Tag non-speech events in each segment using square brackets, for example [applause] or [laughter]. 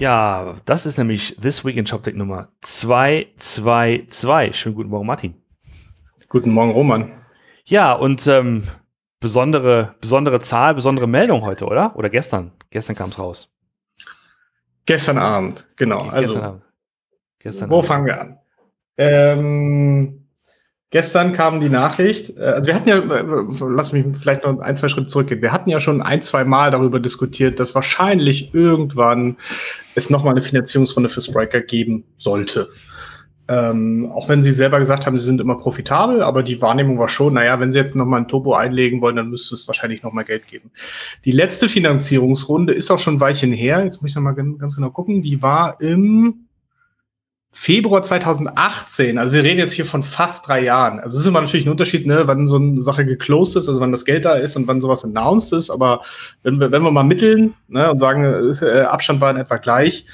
Ja, das ist nämlich This Week in ShopTech Nummer 222. Schönen guten Morgen, Martin. Guten Morgen, Roman. Ja, und ähm, besondere, besondere Zahl, besondere Meldung heute, oder? Oder gestern? Gestern kam es raus. Gestern Abend, genau. Gestern also, Abend. Gestern wo Abend. fangen wir an? Ähm, gestern kam die Nachricht, äh, also wir hatten ja, äh, lass mich vielleicht noch ein, zwei Schritte zurückgehen. Wir hatten ja schon ein, zwei Mal darüber diskutiert, dass wahrscheinlich irgendwann es nochmal eine Finanzierungsrunde für Spriker geben sollte. Ähm, auch wenn sie selber gesagt haben, sie sind immer profitabel, aber die Wahrnehmung war schon, naja, wenn sie jetzt nochmal ein Turbo einlegen wollen, dann müsste es wahrscheinlich nochmal Geld geben. Die letzte Finanzierungsrunde ist auch schon ein Weilchen her, jetzt muss ich nochmal ganz genau gucken, die war im Februar 2018, also wir reden jetzt hier von fast drei Jahren. Also es ist immer natürlich ein Unterschied, ne, wann so eine Sache geclosed ist, also wann das Geld da ist und wann sowas announced ist. Aber wenn wir, wenn wir mal mitteln ne, und sagen, äh, Abstand war in etwa gleich,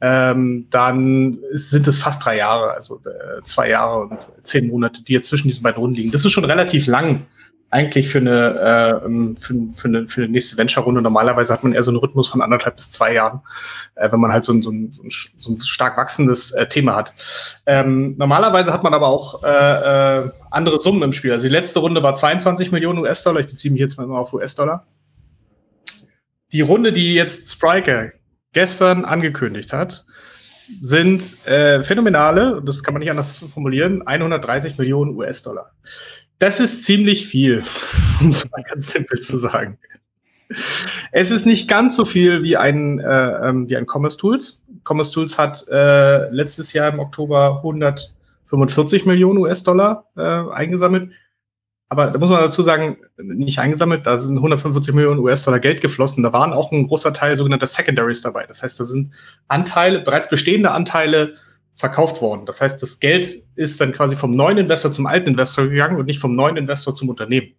ähm, dann ist, sind es fast drei Jahre, also äh, zwei Jahre und zehn Monate, die jetzt zwischen diesen beiden Runden liegen. Das ist schon relativ lang eigentlich für eine, äh, für, für, eine, für eine nächste Venture-Runde. Normalerweise hat man eher so einen Rhythmus von anderthalb bis zwei Jahren, äh, wenn man halt so ein, so ein, so ein, so ein stark wachsendes äh, Thema hat. Ähm, normalerweise hat man aber auch äh, äh, andere Summen im Spiel. Also die letzte Runde war 22 Millionen US-Dollar. Ich beziehe mich jetzt mal immer auf US-Dollar. Die Runde, die jetzt Spriker gestern angekündigt hat, sind äh, phänomenale, das kann man nicht anders formulieren, 130 Millionen US-Dollar. Das ist ziemlich viel, [laughs] um es mal ganz simpel zu sagen. Es ist nicht ganz so viel wie ein, äh, ähm, wie ein Commerce Tools. Commerce Tools hat äh, letztes Jahr im Oktober 145 Millionen US-Dollar äh, eingesammelt. Aber da muss man dazu sagen, nicht eingesammelt, da sind 145 Millionen US-Dollar Geld geflossen. Da waren auch ein großer Teil sogenannter Secondaries dabei. Das heißt, da sind Anteile, bereits bestehende Anteile verkauft worden. Das heißt, das Geld ist dann quasi vom neuen Investor zum alten Investor gegangen und nicht vom neuen Investor zum Unternehmen.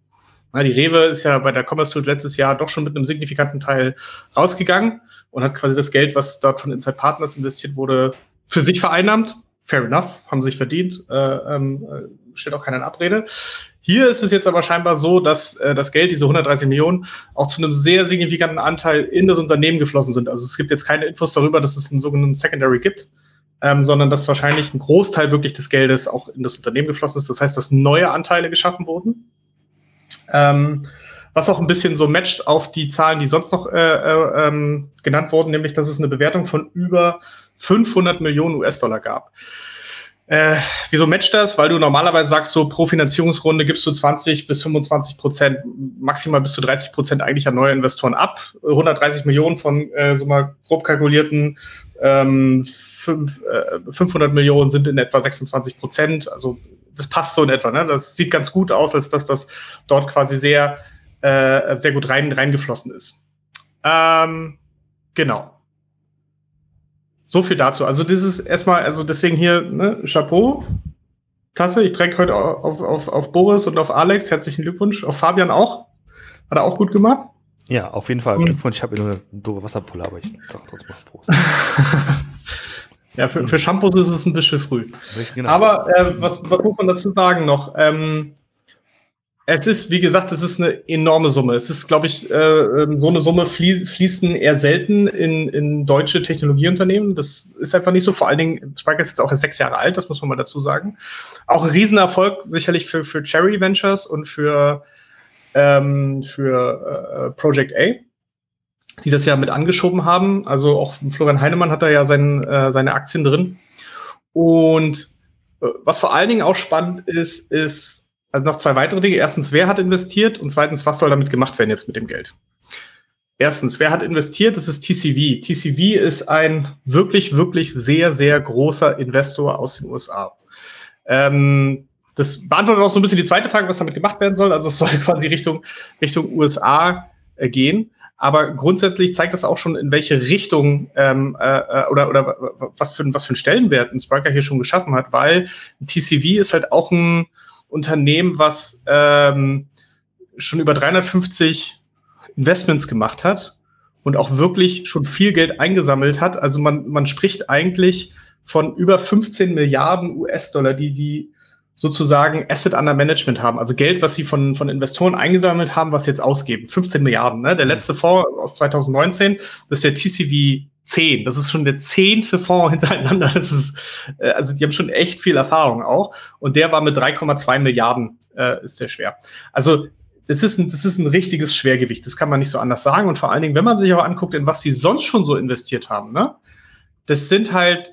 Na, die Rewe ist ja bei der Commerce Tools letztes Jahr doch schon mit einem signifikanten Teil rausgegangen und hat quasi das Geld, was dort von Inside Partners investiert wurde, für sich vereinnahmt. Fair enough, haben sich verdient, äh, ähm, steht auch keiner in Abrede. Hier ist es jetzt aber scheinbar so, dass äh, das Geld, diese 130 Millionen, auch zu einem sehr signifikanten Anteil in das Unternehmen geflossen sind. Also es gibt jetzt keine Infos darüber, dass es einen sogenannten Secondary gibt ähm, sondern dass wahrscheinlich ein Großteil wirklich des Geldes auch in das Unternehmen geflossen ist. Das heißt, dass neue Anteile geschaffen wurden. Ähm, was auch ein bisschen so matcht auf die Zahlen, die sonst noch äh, äh, ähm, genannt wurden, nämlich dass es eine Bewertung von über 500 Millionen US-Dollar gab. Äh, wieso matcht das? Weil du normalerweise sagst, so pro Finanzierungsrunde gibst du 20 bis 25 Prozent, maximal bis zu 30 Prozent eigentlich an neue Investoren ab. 130 Millionen von äh, so mal grob kalkulierten ähm, fünf, äh, 500 Millionen sind in etwa 26 Prozent. Also das passt so in etwa. Ne? Das sieht ganz gut aus, als dass das dort quasi sehr, äh, sehr gut rein, reingeflossen ist. Ähm, genau. So viel dazu. Also das ist erstmal, also deswegen hier, ne, Chapeau. Tasse, ich träge heute auf, auf, auf Boris und auf Alex. Herzlichen Glückwunsch. Auf Fabian auch. Hat er auch gut gemacht. Ja, auf jeden Fall. Glückwunsch. Ich habe nur eine doofe Wasserpulle, aber ich sage trotzdem mal Prost. [laughs] Ja, für, für Shampoos ist es ein bisschen früh. Genau. Aber äh, was, was muss man dazu sagen noch? Ähm, es ist, wie gesagt, es ist eine enorme Summe. Es ist, glaube ich, äh, so eine Summe fließ, fließen eher selten in, in deutsche Technologieunternehmen. Das ist einfach nicht so. Vor allen Dingen, Spark ist jetzt auch erst sechs Jahre alt, das muss man mal dazu sagen. Auch ein Riesenerfolg sicherlich für, für Cherry Ventures und für, ähm, für äh, Project A die das ja mit angeschoben haben. Also auch Florian Heinemann hat da ja sein, äh, seine Aktien drin. Und äh, was vor allen Dingen auch spannend ist, ist also noch zwei weitere Dinge. Erstens, wer hat investiert? Und zweitens, was soll damit gemacht werden jetzt mit dem Geld? Erstens, wer hat investiert? Das ist TCV. TCV ist ein wirklich, wirklich sehr, sehr großer Investor aus den USA. Ähm, das beantwortet auch so ein bisschen die zweite Frage, was damit gemacht werden soll. Also es soll [laughs] quasi Richtung, Richtung USA äh, gehen. Aber grundsätzlich zeigt das auch schon, in welche Richtung ähm, äh, oder, oder was, für, was für einen Stellenwert ein Sparker hier schon geschaffen hat, weil TCV ist halt auch ein Unternehmen, was ähm, schon über 350 Investments gemacht hat und auch wirklich schon viel Geld eingesammelt hat. Also man, man spricht eigentlich von über 15 Milliarden US-Dollar, die die sozusagen Asset under Management haben, also Geld, was sie von, von Investoren eingesammelt haben, was sie jetzt ausgeben. 15 Milliarden. Ne? Der letzte Fonds aus 2019, das ist der TCV zehn. Das ist schon der zehnte Fonds [laughs] hintereinander. Das ist, äh, also die haben schon echt viel Erfahrung auch. Und der war mit 3,2 Milliarden, äh, ist der schwer. Also das ist, ein, das ist ein richtiges Schwergewicht. Das kann man nicht so anders sagen. Und vor allen Dingen, wenn man sich auch anguckt, in was sie sonst schon so investiert haben, ne? Das sind halt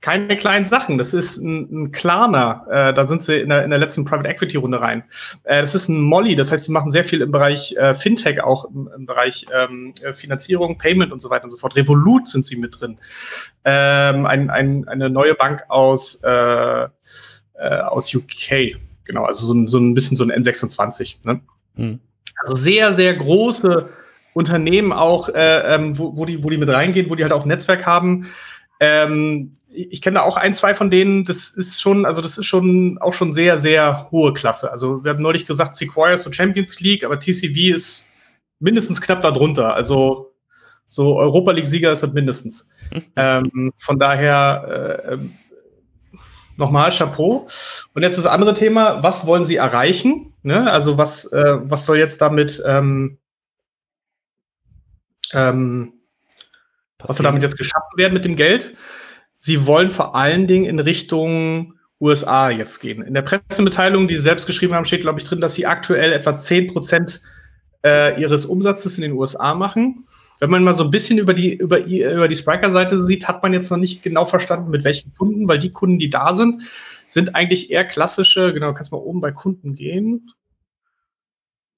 keine kleinen Sachen. Das ist ein, ein Klarner. Äh, da sind sie in der, in der letzten Private Equity Runde rein. Äh, das ist ein Molly. Das heißt, sie machen sehr viel im Bereich äh, Fintech, auch im, im Bereich ähm, äh, Finanzierung, Payment und so weiter und so fort. Revolut sind sie mit drin. Ähm, ein, ein, eine neue Bank aus, äh, äh, aus UK. Genau, also so, so ein bisschen so ein N26. Ne? Hm. Also sehr, sehr große Unternehmen auch, äh, ähm, wo, wo, die, wo die mit reingehen, wo die halt auch ein Netzwerk haben. Ähm, ich kenne da auch ein, zwei von denen, das ist schon, also das ist schon auch schon sehr, sehr hohe Klasse. Also wir haben neulich gesagt, Sequoia ist so Champions League, aber TCV ist mindestens knapp darunter. Also so Europa League-Sieger ist das mindestens. [laughs] ähm, von daher äh, ähm, nochmal Chapeau. Und jetzt das andere Thema, was wollen Sie erreichen? Ne? Also was, äh, was soll jetzt damit ähm, ähm, was soll damit jetzt geschaffen werden mit dem Geld? Sie wollen vor allen Dingen in Richtung USA jetzt gehen. In der Pressemitteilung, die Sie selbst geschrieben haben, steht, glaube ich, drin, dass Sie aktuell etwa 10 Prozent äh, Ihres Umsatzes in den USA machen. Wenn man mal so ein bisschen über die, über, über die Spriker-Seite sieht, hat man jetzt noch nicht genau verstanden, mit welchen Kunden, weil die Kunden, die da sind, sind eigentlich eher klassische, genau, kannst mal oben bei Kunden gehen.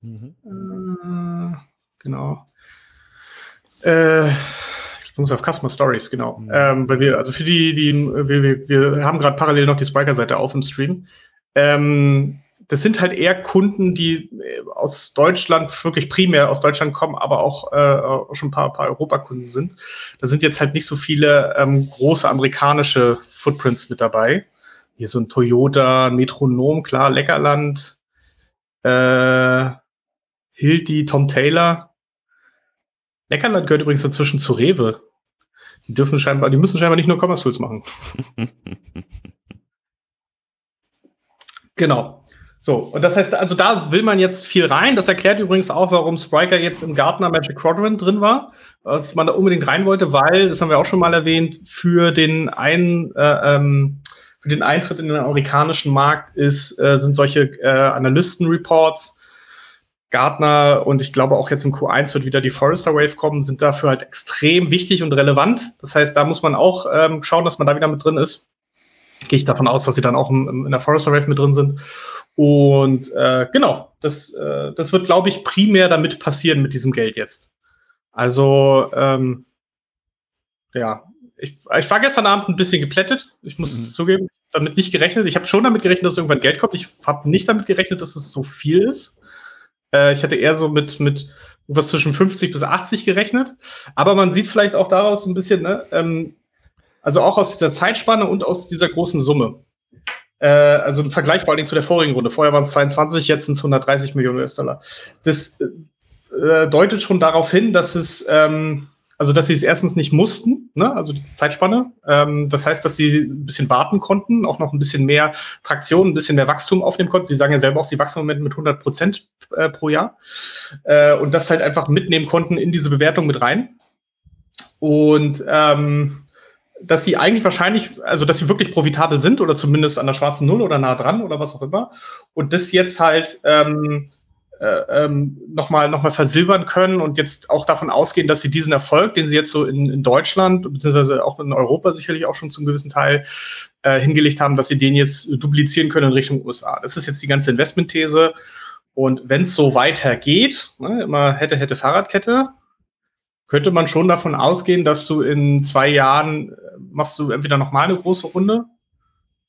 Mhm. Äh, genau. Äh, Jungs auf Customer Stories, genau. Mhm. Ähm, weil wir, also für die, die, wir, wir, wir haben gerade parallel noch die Spriker-Seite auf im Stream. Ähm, das sind halt eher Kunden, die äh, aus Deutschland, wirklich primär aus Deutschland kommen, aber auch, äh, schon ein paar, paar Europakunden sind. Da sind jetzt halt nicht so viele ähm, große amerikanische Footprints mit dabei. Hier so ein Toyota, ein Metronom, klar, Leckerland, äh, Hilti, Tom Taylor. Leckerland gehört übrigens dazwischen zu Rewe. Die dürfen scheinbar, die müssen scheinbar nicht nur Commerce Tools machen. [laughs] genau. So, und das heißt, also da will man jetzt viel rein. Das erklärt übrigens auch, warum Spriker jetzt im Gartner Magic Quadrant drin war, was man da unbedingt rein wollte, weil, das haben wir auch schon mal erwähnt, für den einen, äh, ähm, für den Eintritt in den amerikanischen Markt ist, äh, sind solche äh, Analysten-Reports Gartner und ich glaube auch jetzt im Q1 wird wieder die Forrester Wave kommen, sind dafür halt extrem wichtig und relevant. Das heißt, da muss man auch ähm, schauen, dass man da wieder mit drin ist. Gehe ich davon aus, dass sie dann auch im, in der Forrester Wave mit drin sind. Und äh, genau, das, äh, das wird, glaube ich, primär damit passieren mit diesem Geld jetzt. Also, ähm, ja, ich, ich war gestern Abend ein bisschen geplättet. Ich muss mhm. es zugeben, damit nicht gerechnet. Ich habe schon damit gerechnet, dass irgendwann Geld kommt. Ich habe nicht damit gerechnet, dass es so viel ist. Äh, ich hatte eher so mit, mit was zwischen 50 bis 80 gerechnet. Aber man sieht vielleicht auch daraus ein bisschen, ne, ähm, also auch aus dieser Zeitspanne und aus dieser großen Summe. Äh, also im Vergleich vor allen Dingen zu der vorigen Runde. Vorher waren es 22, jetzt sind es 130 Millionen US-Dollar. Das äh, deutet schon darauf hin, dass es ähm, also, dass sie es erstens nicht mussten, ne? also die Zeitspanne. Ähm, das heißt, dass sie ein bisschen warten konnten, auch noch ein bisschen mehr Traktion, ein bisschen mehr Wachstum aufnehmen konnten. Sie sagen ja selber auch, sie wachsen im Moment mit 100 Prozent äh, pro Jahr. Äh, und das halt einfach mitnehmen konnten in diese Bewertung mit rein. Und ähm, dass sie eigentlich wahrscheinlich, also dass sie wirklich profitabel sind oder zumindest an der schwarzen Null oder nah dran oder was auch immer. Und das jetzt halt ähm, äh, ähm, nochmal noch mal versilbern können und jetzt auch davon ausgehen, dass sie diesen Erfolg, den sie jetzt so in, in Deutschland beziehungsweise auch in Europa sicherlich auch schon zum gewissen Teil äh, hingelegt haben, dass sie den jetzt duplizieren können in Richtung USA. Das ist jetzt die ganze Investmentthese. Und wenn es so weitergeht, ne, immer hätte, hätte Fahrradkette, könnte man schon davon ausgehen, dass du in zwei Jahren äh, machst du entweder nochmal eine große Runde,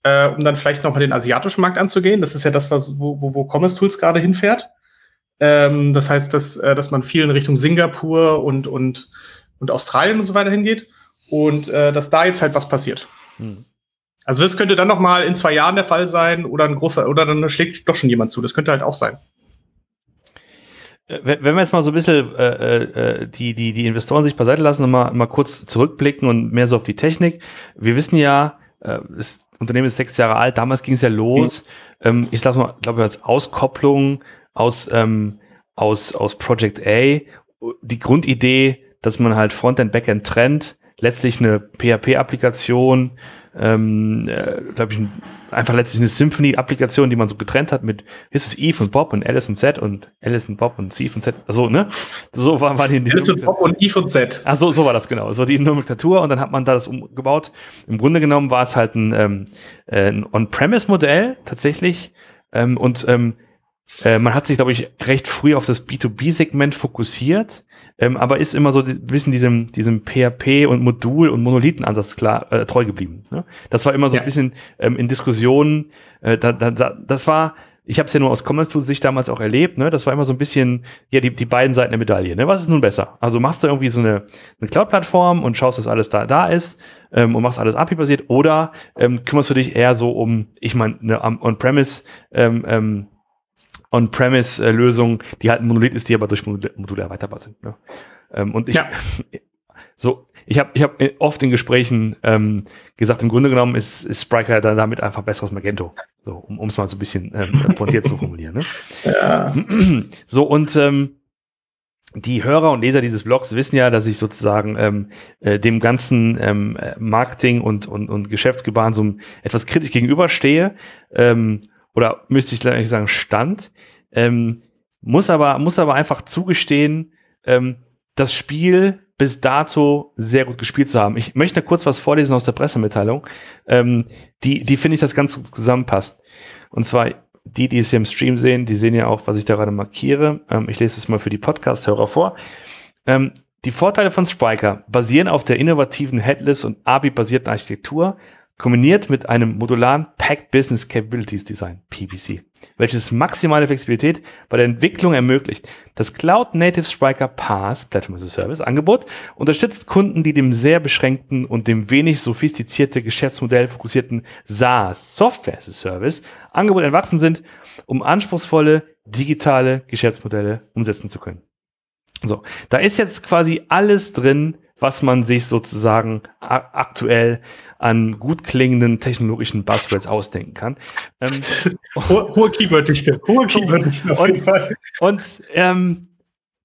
äh, um dann vielleicht nochmal den asiatischen Markt anzugehen. Das ist ja das, was, wo, wo, wo Commerce Tools gerade hinfährt. Ähm, das heißt, dass, äh, dass man viel in Richtung Singapur und, und, und Australien und so weiter hingeht und äh, dass da jetzt halt was passiert. Hm. Also das könnte dann noch mal in zwei Jahren der Fall sein oder ein großer oder dann schlägt doch schon jemand zu. Das könnte halt auch sein. Äh, wenn wir jetzt mal so ein bisschen äh, äh, die, die, die Investoren sich beiseite lassen und mal, mal kurz zurückblicken und mehr so auf die Technik. Wir wissen ja, äh, das Unternehmen ist sechs Jahre alt, damals ging es ja los. Mhm. Ähm, ich glaube, glaub, als Auskopplung aus, ähm, aus, aus Project A die Grundidee, dass man halt Frontend, Backend trennt, letztlich eine PHP-Applikation, ähm, äh, glaube ich, ein einfach letztlich eine Symphony-Applikation, die man so getrennt hat mit ist es Eve und Bob und Alice und Z und Alice und Bob und Steve und Z. Also, ne? So war, war die, die Alice und Bob und Eve und Z. Ach so, so war das genau. So die Nomenklatur und dann hat man da das umgebaut. Im Grunde genommen war es halt ein, ähm, äh, ein On-Premise-Modell tatsächlich ähm, und ähm, äh, man hat sich, glaube ich, recht früh auf das B2B-Segment fokussiert, ähm, aber ist immer so ein bisschen diesem, diesem PHP und Modul- und Monolithen-Ansatz klar äh, treu geblieben. Ne? Das war immer so ja. ein bisschen ähm, in Diskussionen, äh, da, da, das war, ich habe es ja nur aus Commerce Tools Sicht damals auch erlebt, ne? Das war immer so ein bisschen, ja, die, die beiden Seiten der Medaille. Ne? Was ist nun besser? Also machst du irgendwie so eine, eine Cloud-Plattform und schaust, dass alles da, da ist ähm, und machst alles API-basiert oder ähm, kümmerst du dich eher so um, ich meine, eine On-Premise ähm, ähm, On-Premise-Lösung, die halt ein Monolith ist, die aber durch Module, erweiterbar sind. Ne? Ähm, und ich, ja. [laughs] so, ich habe ich hab oft in Gesprächen ähm, gesagt, im Grunde genommen ist, ist Spriker dann damit einfach besseres Magento. So, um es mal so ein bisschen ähm, [laughs] pointiert zu formulieren. Ne? Ja. So, und ähm, die Hörer und Leser dieses Blogs wissen ja, dass ich sozusagen ähm, äh, dem ganzen ähm, Marketing und, und, und Geschäftsgebaren so etwas kritisch gegenüberstehe. Ähm, oder müsste ich gleich sagen, stand. Ähm, muss, aber, muss aber einfach zugestehen, ähm, das Spiel bis dato sehr gut gespielt zu haben. Ich möchte kurz was vorlesen aus der Pressemitteilung, ähm, die, die finde ich das ganz gut zusammenpasst. Und zwar die, die es hier im Stream sehen, die sehen ja auch, was ich da gerade markiere. Ähm, ich lese es mal für die Podcast-Hörer vor. Ähm, die Vorteile von Spriker basieren auf der innovativen Headless- und ABI-basierten Architektur, kombiniert mit einem modularen Packed Business Capabilities Design, PBC, welches maximale Flexibilität bei der Entwicklung ermöglicht. Das Cloud Native Spriker PaaS, Platform as a Service, Angebot unterstützt Kunden, die dem sehr beschränkten und dem wenig sophistizierte Geschäftsmodell fokussierten SaaS, Software as a Service, Angebot entwachsen sind, um anspruchsvolle digitale Geschäftsmodelle umsetzen zu können. So, da ist jetzt quasi alles drin, was man sich sozusagen aktuell an gut klingenden technologischen Buzzwords ausdenken kann. Ähm, [laughs] hohe, hohe Keyworddichte, hohe [laughs] Keyworddichte auf jeden Fall. Und ähm,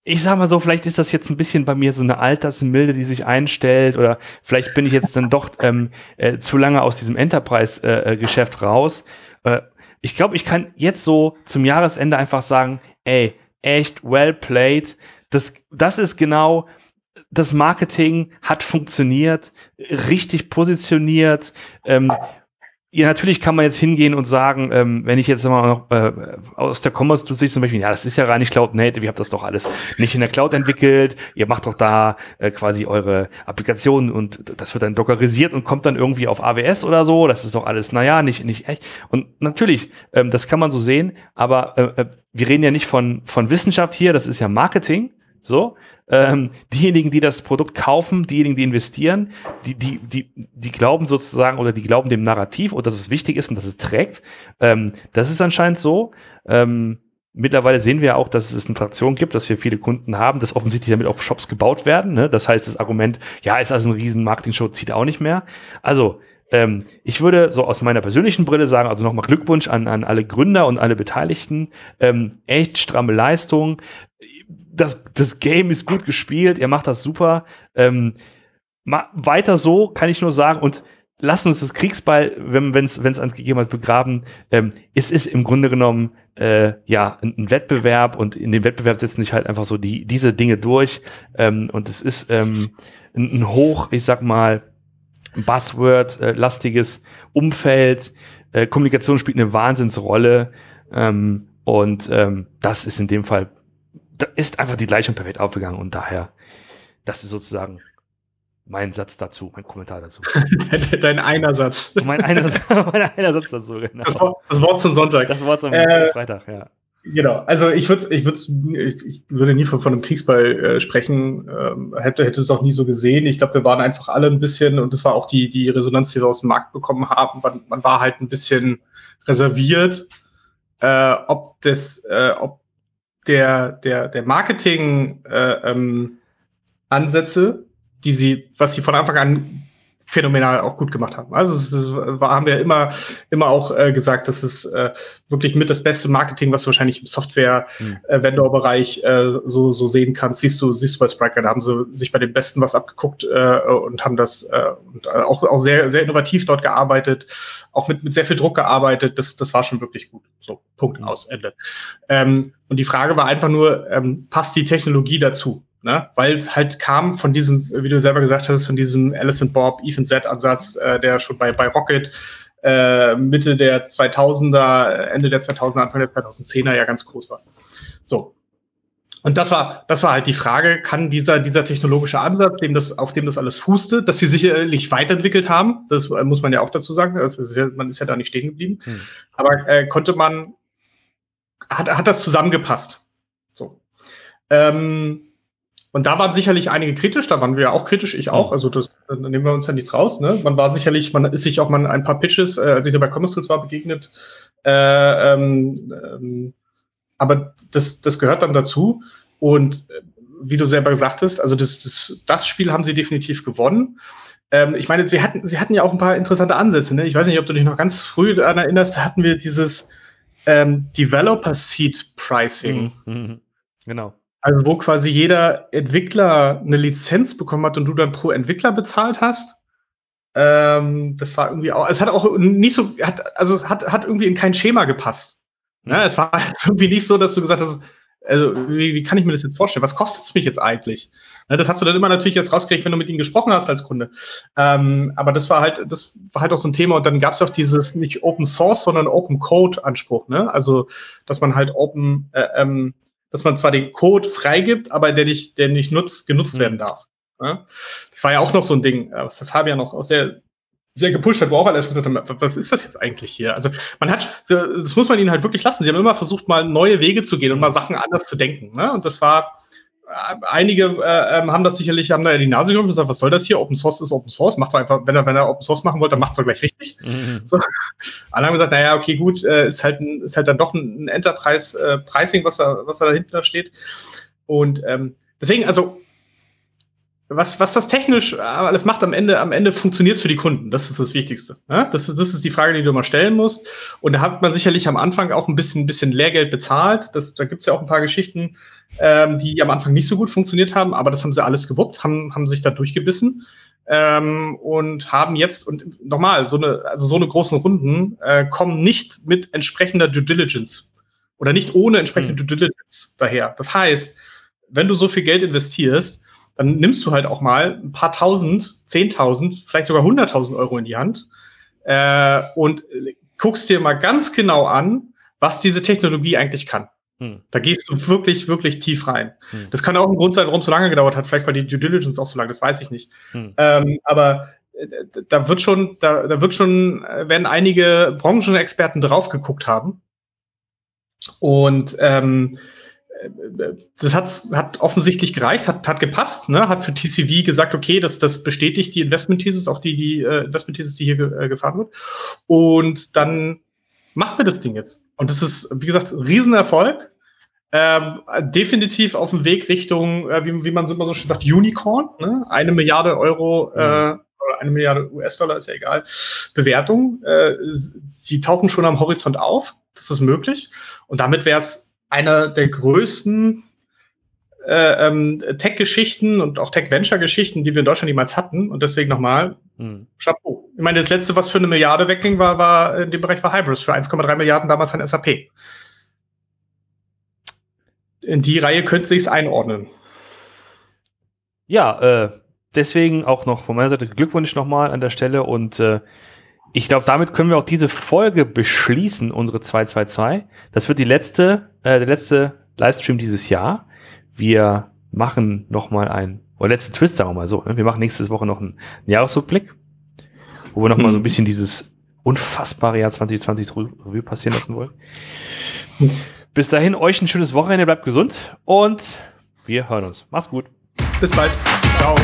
ich sag mal so, vielleicht ist das jetzt ein bisschen bei mir so eine Altersmilde, die sich einstellt, oder vielleicht bin ich jetzt dann doch ähm, äh, zu lange aus diesem Enterprise-Geschäft äh, raus. Äh, ich glaube, ich kann jetzt so zum Jahresende einfach sagen, ey, echt well played. Das, das ist genau das Marketing hat funktioniert, richtig positioniert. Ähm, ja, natürlich kann man jetzt hingehen und sagen, ähm, wenn ich jetzt mal noch äh, aus der Commerce-Sicht zum Beispiel, ja, das ist ja rein nicht Cloud Native, ihr habt das doch alles nicht in der Cloud entwickelt, ihr macht doch da äh, quasi eure Applikationen und das wird dann dockerisiert und kommt dann irgendwie auf AWS oder so, das ist doch alles, naja, nicht, nicht echt. Und natürlich, ähm, das kann man so sehen, aber äh, äh wir reden ja nicht von, von Wissenschaft hier, das ist ja Marketing so, ähm, diejenigen, die das Produkt kaufen, diejenigen, die investieren, die, die, die, die glauben sozusagen oder die glauben dem Narrativ und dass es wichtig ist und dass es trägt. Ähm, das ist anscheinend so. Ähm, mittlerweile sehen wir auch, dass es eine Traktion gibt, dass wir viele Kunden haben, dass offensichtlich damit auch Shops gebaut werden. Ne? Das heißt, das Argument, ja, ist also ein riesen Marketing-Show, zieht auch nicht mehr. Also, ähm, ich würde so aus meiner persönlichen Brille sagen, also nochmal Glückwunsch an, an alle Gründer und alle Beteiligten. Ähm, echt stramme Leistung das, das Game ist gut gespielt, er macht das super. Ähm, weiter so, kann ich nur sagen. Und lasst uns das Kriegsball, wenn es ans gegeben hat, begraben. Ähm, es ist im Grunde genommen äh, ja ein, ein, Wettbewerb und in dem Wettbewerb setzen sich halt einfach so die, diese Dinge durch. Ähm, und es ist ähm, ein, ein hoch, ich sag mal, Buzzword-lastiges Umfeld. Äh, Kommunikation spielt eine Wahnsinnsrolle. Ähm, und ähm, das ist in dem Fall da ist einfach die Gleichung perfekt aufgegangen und daher, das ist sozusagen mein Satz dazu, mein Kommentar dazu. [laughs] Dein einer Satz. [laughs] Mein einer, mein einer Satz dazu, genau. Das Wort, das Wort zum Sonntag. Das Wort zum, äh, Freitag, ja. Genau, also ich würde ich, würd, ich, ich würde nie von, von einem Kriegsball äh, sprechen, ähm, hätte, hätte es auch nie so gesehen. Ich glaube, wir waren einfach alle ein bisschen, und das war auch die, die Resonanz, die wir aus dem Markt bekommen haben, man, man war halt ein bisschen reserviert, äh, ob das, äh, ob der, der, der Marketing-Ansätze, äh, ähm, die sie, was sie von Anfang an phänomenal auch gut gemacht haben. Also das, das war, haben wir immer, immer auch äh, gesagt, das ist äh, wirklich mit das beste Marketing, was du wahrscheinlich im Software-Vendor-Bereich hm. äh, so, so sehen kannst. Siehst du, siehst du bei Spriker, da haben sie sich bei den Besten was abgeguckt äh, und haben das äh, und, äh, auch, auch sehr, sehr innovativ dort gearbeitet, auch mit, mit sehr viel Druck gearbeitet. Das, das war schon wirklich gut. So, Punkt mhm. aus, Ende. Ähm, und die Frage war einfach nur, ähm, passt die Technologie dazu? Ne? weil es halt kam von diesem, wie du selber gesagt hast, von diesem Alice and Bob, Ethan Z Ansatz, äh, der schon bei, bei Rocket äh, Mitte der 2000er, Ende der 2000er, Anfang der 2010er ja ganz groß war. So. Und das war, das war halt die Frage, kann dieser, dieser technologische Ansatz, dem das, auf dem das alles fußte, dass sie sicherlich weiterentwickelt haben, das äh, muss man ja auch dazu sagen, ist ja, man ist ja da nicht stehen geblieben, hm. aber äh, konnte man, hat, hat das zusammengepasst. So. Ähm, und da waren sicherlich einige kritisch, da waren wir auch kritisch, ich auch. Also das da nehmen wir uns ja nichts raus. Ne? Man war sicherlich, man ist sich auch mal ein paar Pitches, äh, als ich da bei Commerce Tools war, begegnet. Äh, ähm, ähm, aber das, das gehört dann dazu. Und äh, wie du selber gesagt hast, also das, das, das Spiel haben sie definitiv gewonnen. Ähm, ich meine, sie hatten, sie hatten ja auch ein paar interessante Ansätze. Ne? Ich weiß nicht, ob du dich noch ganz früh daran erinnerst, hatten wir dieses ähm, Developer Seed Pricing. Mhm, mhm. genau. Also wo quasi jeder Entwickler eine Lizenz bekommen hat und du dann pro Entwickler bezahlt hast. Ähm, das war irgendwie auch, es hat auch nicht so, hat, also es hat, hat irgendwie in kein Schema gepasst. Ne? Es war [laughs] irgendwie nicht so, dass du gesagt hast, also wie, wie kann ich mir das jetzt vorstellen? Was kostet es mich jetzt eigentlich? Ne, das hast du dann immer natürlich jetzt rausgekriegt, wenn du mit ihnen gesprochen hast als Kunde. Ähm, aber das war halt, das war halt auch so ein Thema. Und dann gab es auch dieses nicht Open Source, sondern Open Code Anspruch. Ne? Also dass man halt Open äh, ähm, dass man zwar den Code freigibt, aber der nicht, der nicht nutz, genutzt mhm. werden darf. Ja? Das war ja auch noch so ein Ding, äh, was der Fabian noch auch sehr, sehr gepusht hat, wo auch alle gesagt haben, was ist das jetzt eigentlich hier? Also man hat, das muss man ihnen halt wirklich lassen. Sie haben immer versucht, mal neue Wege zu gehen und mal Sachen anders zu denken. Ne? Und das war, einige äh, ähm, haben das sicherlich, haben da ja die Nase genommen und gesagt, was soll das hier? Open Source ist Open Source. Macht doch einfach, wenn er, wenn er Open Source machen wollte, dann macht es doch gleich richtig. Mhm. [laughs] So. Alle haben gesagt, naja, okay, gut, äh, ist halt ein, ist halt dann doch ein Enterprise-Pricing, äh, was da, was da dahinter steht. Und ähm, deswegen, also was, was das technisch alles macht, am Ende, am Ende funktioniert es für die Kunden. Das ist das Wichtigste. Ne? Das, ist, das ist die Frage, die du mal stellen musst. Und da hat man sicherlich am Anfang auch ein bisschen, ein bisschen Lehrgeld bezahlt. Das, da gibt's ja auch ein paar Geschichten, ähm, die am Anfang nicht so gut funktioniert haben, aber das haben sie alles gewuppt, haben, haben sich da durchgebissen. Ähm, und haben jetzt, und nochmal, so eine, also so eine großen Runden äh, kommen nicht mit entsprechender Due Diligence oder nicht ohne entsprechende mhm. Due Diligence daher. Das heißt, wenn du so viel Geld investierst, dann nimmst du halt auch mal ein paar tausend, zehntausend, vielleicht sogar hunderttausend Euro in die Hand äh, und guckst dir mal ganz genau an, was diese Technologie eigentlich kann. Hm. Da gehst du wirklich, wirklich tief rein. Hm. Das kann auch ein Grund sein, warum es so lange gedauert hat. Vielleicht war die Due Diligence auch so lange, das weiß ich nicht. Hm. Ähm, aber äh, da wird schon, da, da wird schon, äh, werden einige Branchenexperten drauf geguckt haben. Und ähm, das hat, hat offensichtlich gereicht, hat, hat gepasst, ne? hat für TCV gesagt, okay, das, das bestätigt die Investment-Thesis, auch die, die äh, Investment-Thesis, die hier äh, gefahren wird. Und dann machen wir das Ding jetzt. Und das ist, wie gesagt, ein Riesenerfolg. Ähm, definitiv auf dem Weg Richtung, äh, wie, wie man so immer so schön sagt, Unicorn, ne? eine Milliarde Euro, mhm. äh, eine Milliarde US-Dollar, ist ja egal, Bewertung. Äh, sie tauchen schon am Horizont auf, das ist möglich. Und damit wäre es einer der größten äh, ähm, Tech-Geschichten und auch Tech-Venture-Geschichten, die wir in Deutschland jemals hatten. Und deswegen nochmal hm. Chapeau. Ich meine, das letzte, was für eine Milliarde wegging, war, war in dem Bereich war Hybris für 1,3 Milliarden damals ein SAP. In die Reihe könnte sich einordnen. Ja, äh, deswegen auch noch von meiner Seite Glückwunsch nochmal an der Stelle und äh, ich glaube, damit können wir auch diese Folge beschließen, unsere 222. Das wird die letzte, äh, der letzte Livestream dieses Jahr. Wir machen noch mal ein, oder letzten Twist, sagen wir mal so. Ne? Wir machen nächste Woche noch einen Jahresrückblick, wo wir noch mal so ein hm. bisschen dieses unfassbare Jahr 2020 Revue passieren lassen wollen. Bis dahin, euch ein schönes Wochenende, bleibt gesund und wir hören uns. Macht's gut. Bis bald. Ciao.